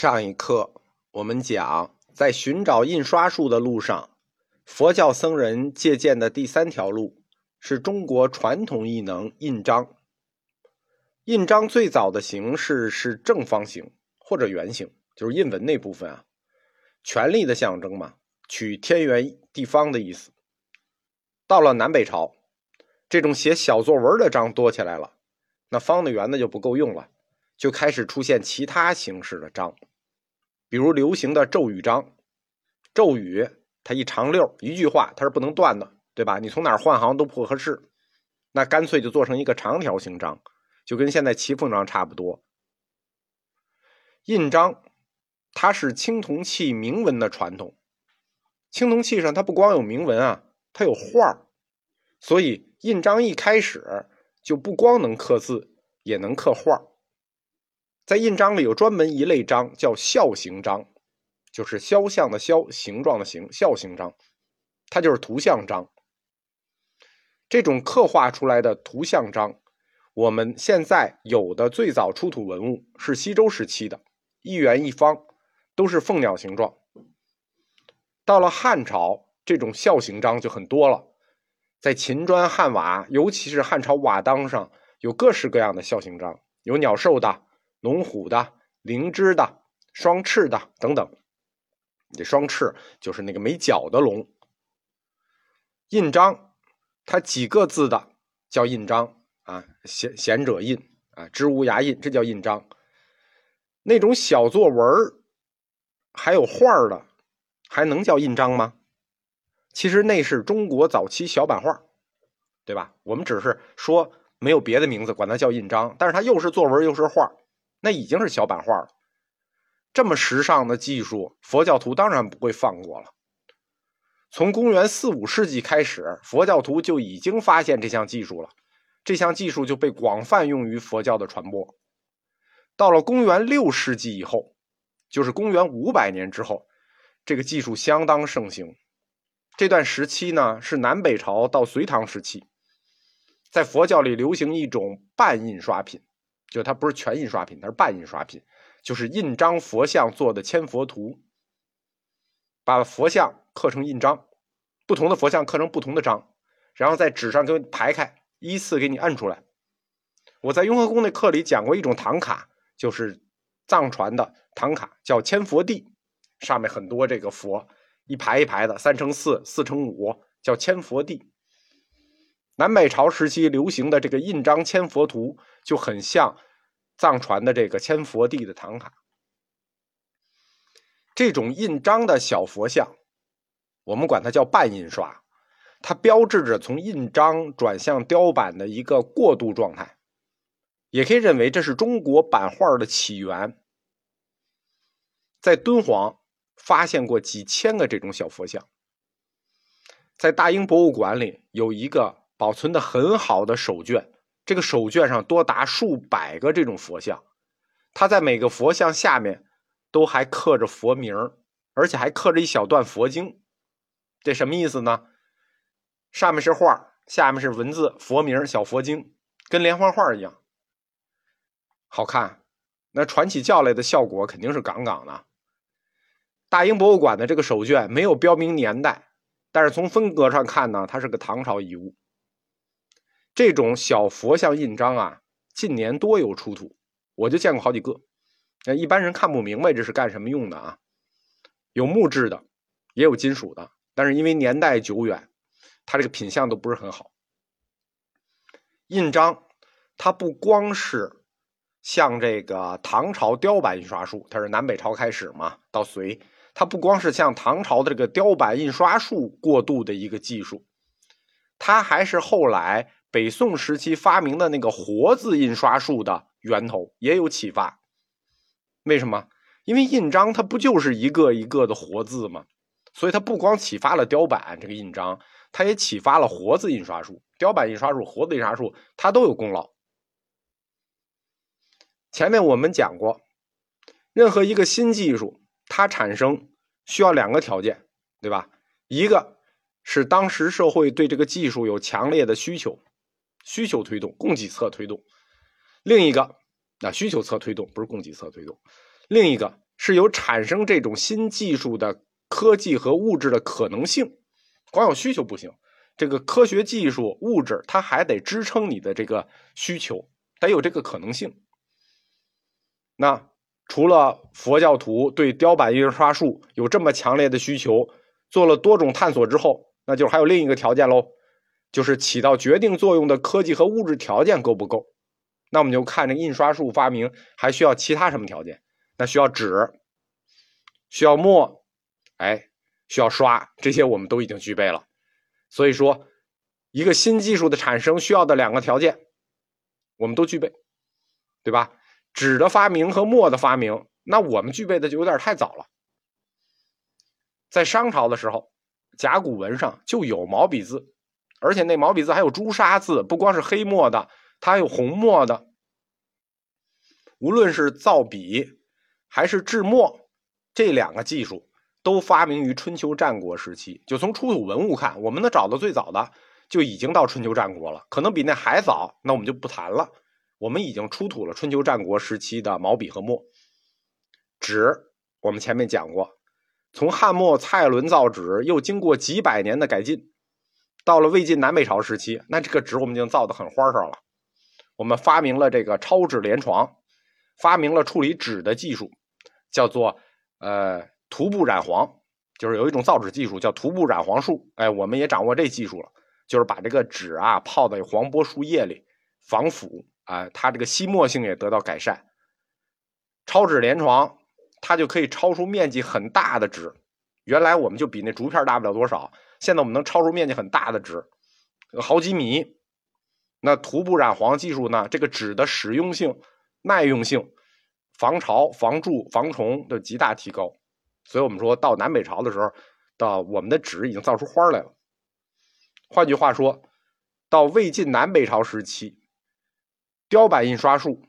上一课我们讲，在寻找印刷术的路上，佛教僧人借鉴的第三条路是中国传统艺能印章。印章最早的形式是正方形或者圆形，就是印文那部分啊，权力的象征嘛，取天圆地方的意思。到了南北朝，这种写小作文的章多起来了，那方的圆的就不够用了。就开始出现其他形式的章，比如流行的咒语章。咒语它一长溜一句话，它是不能断的，对吧？你从哪换行都不合适，那干脆就做成一个长条形章，就跟现在骑缝章差不多。印章它是青铜器铭文的传统，青铜器上它不光有铭文啊，它有画所以印章一开始就不光能刻字，也能刻画在印章里有专门一类章，叫肖形章，就是肖像的肖，形状的形，肖形章，它就是图像章。这种刻画出来的图像章，我们现在有的最早出土文物是西周时期的，一圆一方，都是凤鸟形状。到了汉朝，这种肖形章就很多了，在秦砖汉瓦，尤其是汉朝瓦当上，有各式各样的肖形章，有鸟兽的。龙虎的、灵芝的、双翅的等等，这双翅就是那个没脚的龙。印章，它几个字的叫印章啊，贤贤者印啊，知无涯印，这叫印章。那种小作文还有画的，还能叫印章吗？其实那是中国早期小版画，对吧？我们只是说没有别的名字，管它叫印章，但是它又是作文又是画。那已经是小版画了，这么时尚的技术，佛教徒当然不会放过了。从公元四五世纪开始，佛教徒就已经发现这项技术了，这项技术就被广泛用于佛教的传播。到了公元六世纪以后，就是公元五百年之后，这个技术相当盛行。这段时期呢，是南北朝到隋唐时期，在佛教里流行一种半印刷品。就它不是全印刷品，它是半印刷品，就是印章佛像做的千佛图，把佛像刻成印章，不同的佛像刻成不同的章，然后在纸上给排开，依次给你摁出来。我在雍和宫那课里讲过一种唐卡，就是藏传的唐卡，叫千佛地，上面很多这个佛，一排一排的，三乘四，四乘五，叫千佛地。南北朝时期流行的这个印章千佛图就很像藏传的这个千佛地的唐卡。这种印章的小佛像，我们管它叫半印刷，它标志着从印章转向雕版的一个过渡状态，也可以认为这是中国版画的起源。在敦煌发现过几千个这种小佛像，在大英博物馆里有一个。保存的很好的手卷，这个手卷上多达数百个这种佛像，它在每个佛像下面都还刻着佛名而且还刻着一小段佛经。这什么意思呢？上面是画，下面是文字，佛名小佛经，跟连环画一样，好看。那传起教来的效果肯定是杠杠的。大英博物馆的这个手卷没有标明年代，但是从风格上看呢，它是个唐朝遗物。这种小佛像印章啊，近年多有出土，我就见过好几个。那一般人看不明白这是干什么用的啊？有木质的，也有金属的，但是因为年代久远，它这个品相都不是很好。印章它不光是像这个唐朝雕版印刷术，它是南北朝开始嘛，到隋，它不光是像唐朝的这个雕版印刷术过渡的一个技术，它还是后来。北宋时期发明的那个活字印刷术的源头也有启发，为什么？因为印章它不就是一个一个的活字吗？所以它不光启发了雕版这个印章，它也启发了活字印刷术、雕版印刷术、活字印刷术，它都有功劳。前面我们讲过，任何一个新技术，它产生需要两个条件，对吧？一个是当时社会对这个技术有强烈的需求。需求推动，供给侧推动。另一个，啊，需求侧推动不是供给侧推动。另一个是有产生这种新技术的科技和物质的可能性。光有需求不行，这个科学技术、物质，它还得支撑你的这个需求，得有这个可能性。那除了佛教徒对雕版印刷术有这么强烈的需求，做了多种探索之后，那就还有另一个条件喽，就是起到决定作用的科技和物质条件够不够？那我们就看这印刷术发明还需要其他什么条件？那需要纸，需要墨，哎。需要刷这些，我们都已经具备了。所以说，一个新技术的产生需要的两个条件，我们都具备，对吧？纸的发明和墨的发明，那我们具备的就有点太早了。在商朝的时候，甲骨文上就有毛笔字，而且那毛笔字还有朱砂字，不光是黑墨的，它还有红墨的。无论是造笔还是制墨，这两个技术。都发明于春秋战国时期，就从出土文物看，我们能找到最早的就已经到春秋战国了，可能比那还早，那我们就不谈了。我们已经出土了春秋战国时期的毛笔和墨。纸，我们前面讲过，从汉末蔡伦造纸，又经过几百年的改进，到了魏晋南北朝时期，那这个纸我们已经造的很花哨了。我们发明了这个超纸连床，发明了处理纸的技术，叫做呃。涂布染黄，就是有一种造纸技术叫涂布染黄术。哎，我们也掌握这技术了，就是把这个纸啊泡在黄柏树叶里防腐啊，它这个吸墨性也得到改善。超纸连床，它就可以超出面积很大的纸。原来我们就比那竹片大不了多少，现在我们能超出面积很大的纸，好几米。那涂布染黄技术呢？这个纸的使用性、耐用性、防潮、防蛀、防虫的极大提高。所以我们说到南北朝的时候，到我们的纸已经造出花来了。换句话说，到魏晋南北朝时期，雕版印刷术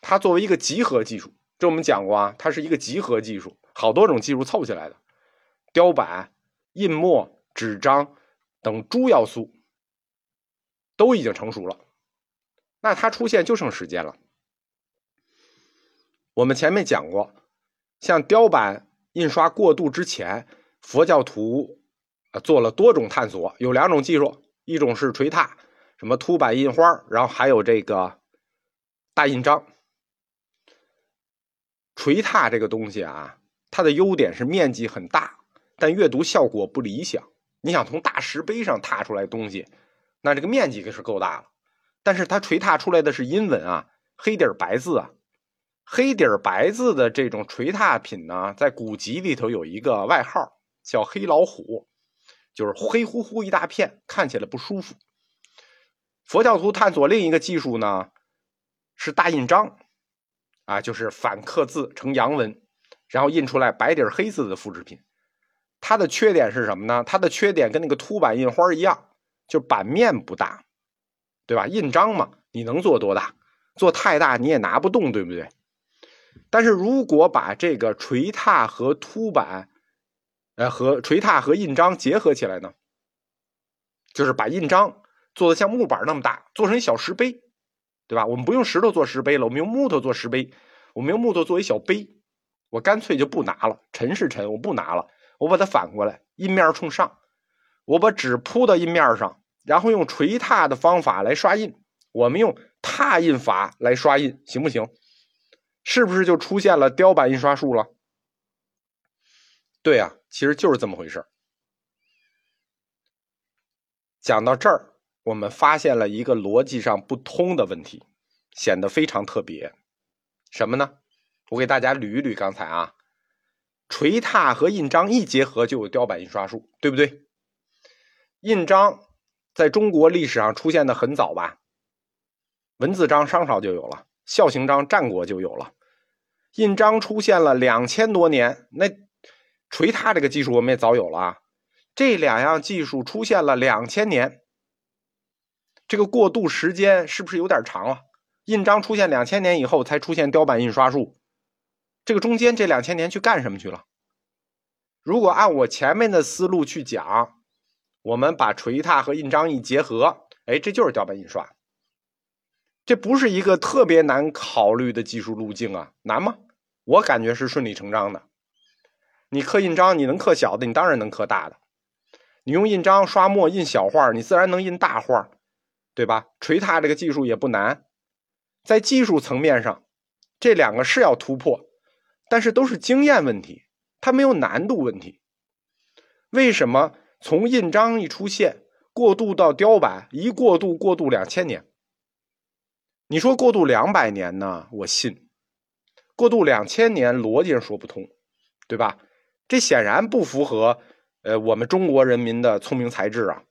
它作为一个集合技术，这我们讲过啊，它是一个集合技术，好多种技术凑起来的。雕版、印墨、纸张等诸要素都已经成熟了，那它出现就剩时间了。我们前面讲过，像雕版。印刷过渡之前，佛教徒啊做了多种探索，有两种技术，一种是锤拓，什么凸版印花，然后还有这个大印章。锤拓这个东西啊，它的优点是面积很大，但阅读效果不理想。你想从大石碑上踏出来东西，那这个面积可是够大了，但是它锤拓出来的是阴文啊，黑底白字啊。黑底儿白字的这种锤拓品呢，在古籍里头有一个外号叫“黑老虎”，就是黑乎乎一大片，看起来不舒服。佛教徒探索另一个技术呢，是大印章，啊，就是反刻字成阳文，然后印出来白底黑字的复制品。它的缺点是什么呢？它的缺点跟那个凸版印花一样，就版面不大，对吧？印章嘛，你能做多大？做太大你也拿不动，对不对？但是如果把这个锤拓和凸版，呃，和锤拓和印章结合起来呢，就是把印章做的像木板那么大，做成一小石碑，对吧？我们不用石头做石碑了，我们用木头做石碑，我们用木头做一小碑，我干脆就不拿了，沉是沉，我不拿了，我把它反过来，印面冲上，我把纸铺到印面上，然后用锤拓的方法来刷印，我们用拓印法来刷印，行不行？是不是就出现了雕版印刷术了？对呀，其实就是这么回事讲到这儿，我们发现了一个逻辑上不通的问题，显得非常特别。什么呢？我给大家捋一捋刚才啊，锤拓和印章一结合就有雕版印刷术，对不对？印章在中国历史上出现的很早吧？文字章商朝就有了，象形章战国就有了。印章出现了两千多年，那锤拓这个技术我们也早有了啊。这两样技术出现了两千年，这个过渡时间是不是有点长了？印章出现两千年以后才出现雕版印刷术，这个中间这两千年去干什么去了？如果按我前面的思路去讲，我们把锤拓和印章一结合，哎，这就是雕版印刷。这不是一个特别难考虑的技术路径啊，难吗？我感觉是顺理成章的。你刻印章，你能刻小的，你当然能刻大的。你用印章刷墨印小画，你自然能印大画，对吧？锤拓这个技术也不难，在技术层面上，这两个是要突破，但是都是经验问题，它没有难度问题。为什么从印章一出现，过渡到雕版，一过渡过渡两千年？你说过渡两百年呢？我信。过渡两千年，逻辑上说不通，对吧？这显然不符合。呃，我们中国人民的聪明才智啊，